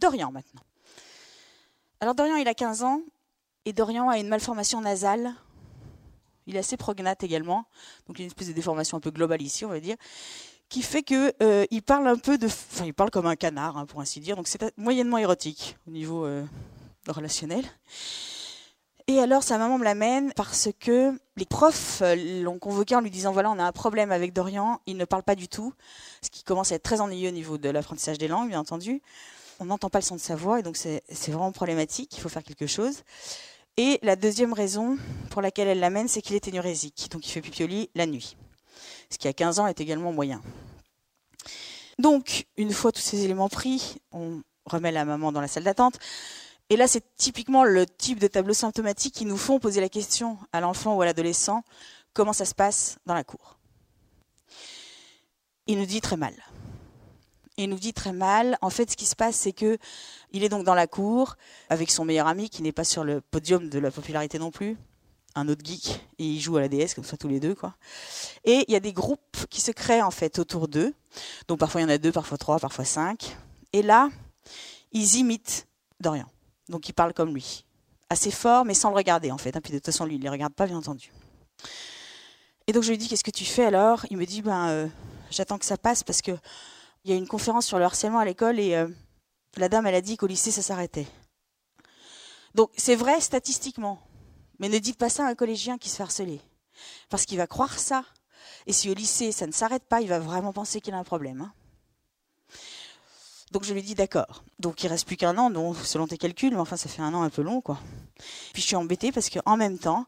Dorian maintenant. Alors Dorian, il a 15 ans, et Dorian a une malformation nasale. Il est assez prognate également, donc il a une espèce de déformation un peu globale ici, on va dire, qui fait que euh, il parle un peu de, il parle comme un canard, hein, pour ainsi dire. Donc c'est moyennement érotique au niveau euh, relationnel. Et alors sa maman me l'amène parce que les profs euh, l'ont convoqué en lui disant voilà on a un problème avec Dorian, il ne parle pas du tout, ce qui commence à être très ennuyeux au niveau de l'apprentissage des langues bien entendu. On n'entend pas le son de sa voix et donc c'est vraiment problématique, il faut faire quelque chose. Et la deuxième raison pour laquelle elle l'amène, c'est qu'il est énurésique, donc il fait pipioli la nuit ce qui à 15 ans est également moyen. Donc, une fois tous ces éléments pris, on remet la maman dans la salle d'attente. Et là, c'est typiquement le type de tableau symptomatique qui nous font poser la question à l'enfant ou à l'adolescent comment ça se passe dans la cour? Il nous dit très mal. Il nous dit très mal. En fait, ce qui se passe, c'est que il est donc dans la cour avec son meilleur ami qui n'est pas sur le podium de la popularité non plus, un autre geek et ils jouent à la DS comme ça tous les deux quoi. Et il y a des groupes qui se créent en fait autour d'eux. Donc parfois il y en a deux, parfois trois, parfois cinq. Et là, ils imitent Dorian. Donc ils parlent comme lui, assez fort mais sans le regarder en fait. Hein. Puis de toute façon lui il les regarde pas bien entendu. Et donc je lui dis qu'est-ce que tu fais alors? Il me dit ben euh, j'attends que ça passe parce que il y a une conférence sur le harcèlement à l'école et euh, la dame elle a dit qu'au lycée ça s'arrêtait. Donc c'est vrai statistiquement, mais ne dites pas ça à un collégien qui se fait harceler. Parce qu'il va croire ça. Et si au lycée, ça ne s'arrête pas, il va vraiment penser qu'il a un problème. Hein. Donc je lui dis d'accord. Donc il reste plus qu'un an, donc selon tes calculs, mais enfin ça fait un an un peu long, quoi. Puis je suis embêtée parce qu'en même temps,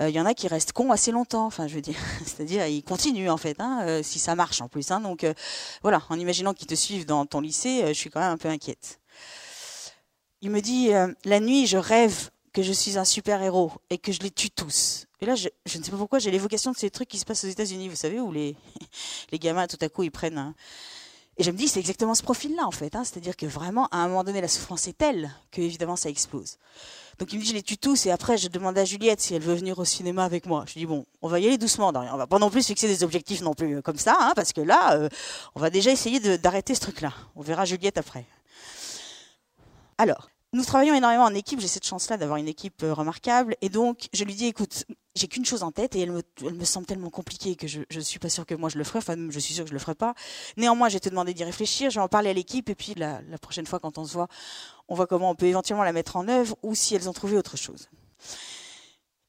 euh, il y en a qui restent cons assez longtemps. Enfin, je veux dire, c'est-à-dire ils continuent en fait, hein, euh, si ça marche en plus. Hein. donc euh, voilà, en imaginant qu'ils te suivent dans ton lycée, je suis quand même un peu inquiète. Il me dit la nuit, je rêve que je suis un super-héros et que je les tue tous. Et là, je, ne sais pas pourquoi, j'ai l'évocation de ces trucs qui se passent aux États-Unis, vous savez, où les, les gamins, tout à coup, ils prennent. Et je me dis, c'est exactement ce profil-là, en fait. Hein. C'est-à-dire que vraiment, à un moment donné, la souffrance est telle que, évidemment, ça explose. Donc il me dit, je les tue tous, et après, je demande à Juliette si elle veut venir au cinéma avec moi. Je dis, bon, on va y aller doucement, On va pas non plus fixer des objectifs non plus euh, comme ça, hein, parce que là, euh, on va déjà essayer d'arrêter ce truc-là. On verra Juliette après. Alors, nous travaillons énormément en équipe. J'ai cette chance-là d'avoir une équipe euh, remarquable. Et donc, je lui dis, écoute, j'ai qu'une chose en tête et elle me, semble tellement compliquée que je ne suis pas sûre que moi je le ferai. Enfin, je suis sûre que je le ferai pas. Néanmoins, j'ai te demandé d'y réfléchir. Je vais en parler à l'équipe et puis la, la prochaine fois quand on se voit, on voit comment on peut éventuellement la mettre en œuvre ou si elles ont trouvé autre chose.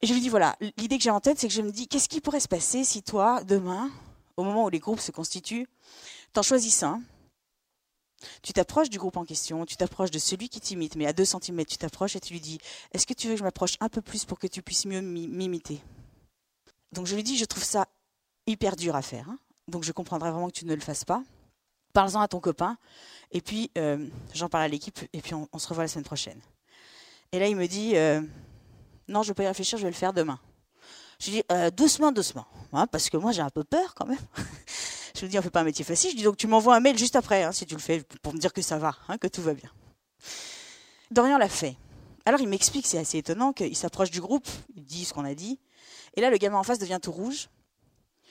Et je lui dis, voilà, l'idée que j'ai en tête, c'est que je me dis, qu'est-ce qui pourrait se passer si toi, demain, au moment où les groupes se constituent, t'en choisis un tu t'approches du groupe en question, tu t'approches de celui qui t'imite, mais à 2 cm, tu t'approches et tu lui dis Est-ce que tu veux que je m'approche un peu plus pour que tu puisses mieux m'imiter? Donc je lui dis Je trouve ça hyper dur à faire. Hein. donc je comprendrais vraiment que tu ne le fasses pas. Parle-en à ton copain. Et puis, euh, j'en parle à l'équipe. Et puis, on, se revoit la semaine prochaine. Et là, il me dit euh, Non, je ne vais pas y réfléchir, je vais le faire demain. Je lui dis euh, Doucement, doucement. Hein, parce que moi, j'ai un peu peur quand même. Je lui dis, on fait pas un métier facile. Je dis, donc tu m'envoies un mail juste après, hein, si tu le fais, pour me dire que ça va, hein, que tout va bien. Dorian l'a fait. Alors il m'explique, c'est assez étonnant, qu'il s'approche du groupe, il dit ce qu'on a dit. Et là, le gamin en face devient tout rouge.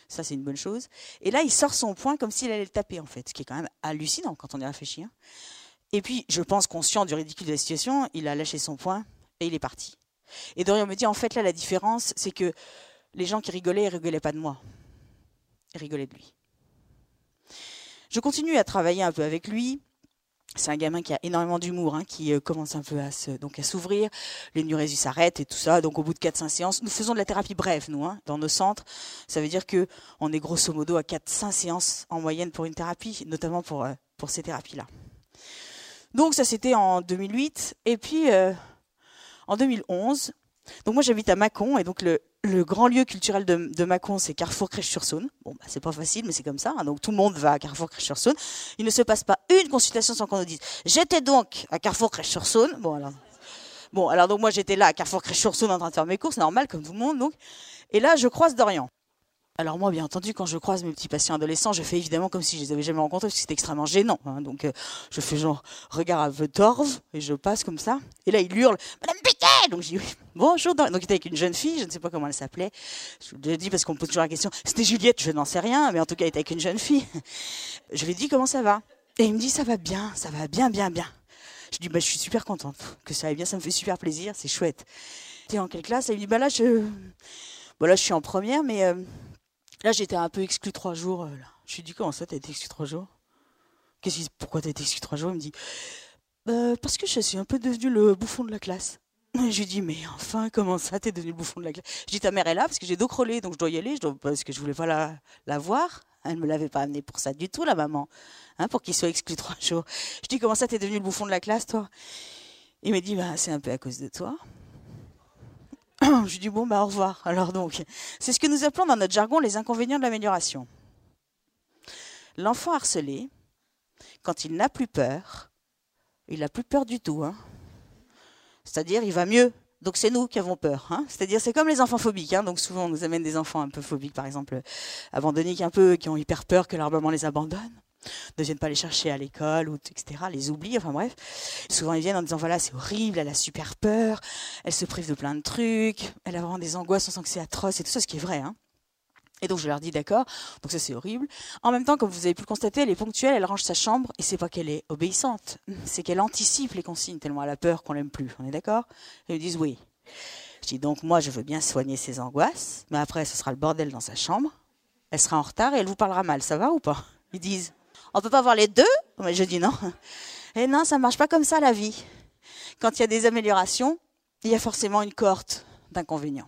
Ça, c'est une bonne chose. Et là, il sort son poing comme s'il allait le taper, en fait, ce qui est quand même hallucinant quand on y réfléchit. Hein. Et puis, je pense, conscient du ridicule de la situation, il a lâché son poing et il est parti. Et Dorian me dit, en fait, là, la différence, c'est que les gens qui rigolaient, ils rigolaient pas de moi. Ils rigolaient de lui. Je continue à travailler un peu avec lui. C'est un gamin qui a énormément d'humour, hein, qui euh, commence un peu à donc à s'ouvrir. L'énurésie s'arrête et tout ça. Donc au bout de 4-5 séances, nous faisons de la thérapie brève, nous, hein, dans nos centres. Ça veut dire que on est grosso modo à 4-5 séances en moyenne pour une thérapie, notamment pour, euh, pour ces thérapies-là. Donc ça c'était en 2008. Et puis euh, en 2011, donc moi j'habite à Mâcon et donc le, le grand lieu culturel de, de Mâcon, c'est Carrefour Crèche-sur-Saône. Bon, bah, c'est pas facile, mais c'est comme ça. Hein. donc tout le monde va à Carrefour Crèche-sur-Saône. Il ne se passe pas une consultation sans qu'on nous dise J'étais donc à Carrefour Crèche-sur-Saône. Bon alors, bon alors donc moi j'étais là à Carrefour Crèche-sur-Saône en train de faire mes courses, normal comme tout le monde. Donc, et là je croise Dorian. Alors moi, bien entendu, quand je croise mes petits patients adolescents, je fais évidemment comme si je les avais jamais rencontrés, parce que c'est extrêmement gênant. Hein. donc euh, je fais genre regard un peu torve et je passe comme ça. Et là, il hurle Madame Piquet Donc je dis oui, bonjour. Donc il était avec une jeune fille, je ne sais pas comment elle s'appelait. Je lui ai dit parce qu'on me pose toujours la question. C'était Juliette, je n'en sais rien, mais en tout cas, il était avec une jeune fille. Je lui ai dit comment ça va? Et il me dit ça va bien, ça va bien, bien, bien. Je dis, bah, je suis super contente que ça aille bien, ça me fait super plaisir, c'est chouette. T'es en quelle classe Elle me dit, bah là, je, bon, là, je suis en première, mais euh, là, j'étais un peu exclu trois jours. euh. Je lui dis, comment ça, t'as été exclu trois jours? Qu'est-ce qui, pourquoi t'as été exclu trois jours? Il me dit, bah, parce que je suis un peu devenu le bouffon de la classe. Je lui dis, mais enfin, comment ça, t'es devenu le bouffon de la classe? Je dis, ta mère est là parce que j'ai dos crôlé, donc je dois y aller, je dois, parce que je voulais pas la, voir. Elle me l'avait pas amené pour ça du tout, la maman, hein, pour qu'il soit exclu trois jours. Je dis, comment ça, t'es devenu le bouffon de la classe, toi? Il me dit, bah, c'est un peu à cause de toi. Je dis, bon, bah, au revoir. Alors donc, c'est ce que nous appelons dans notre jargon les inconvénients de l'amélioration. L'enfant harcelé, quand il n'a plus peur, il n'a plus peur du tout. Hein. C'est-à-dire, il va mieux. Donc c'est nous qui avons peur. Hein. C'est-à-dire, c'est comme les enfants phobiques. Hein. Donc souvent, on nous amène des enfants un peu phobiques, par exemple, abandonnés, un peu, qui ont hyper peur que leur maman les abandonne, ne viennent pas les chercher à l'école, ou, etc., les oublient, enfin bref. Souvent, ils viennent en disant, voilà, c'est horrible, elle a super peur, elle se prive de plein de trucs, elle a vraiment des angoisses, on sent que c'est atroce, et tout ça, ce qui est vrai. Hein. Et donc je leur dis d'accord, donc ça c'est horrible. En même temps, comme vous avez pu le constater, elle est ponctuelle, elle range sa chambre, et c'est pas qu'elle est obéissante, c'est qu'elle anticipe les consignes tellement elle a peur qu'on l'aime plus. On est d'accord? Ils me disent oui. Je dis donc moi je veux bien soigner ses angoisses, mais après ce sera le bordel dans sa chambre. Elle sera en retard et elle vous parlera mal, ça va ou pas? Ils disent on peut pas avoir les deux? Mais je dis non. Et non, ça marche pas comme ça la vie. Quand il y a des améliorations, il y a forcément une cohorte d'inconvénients.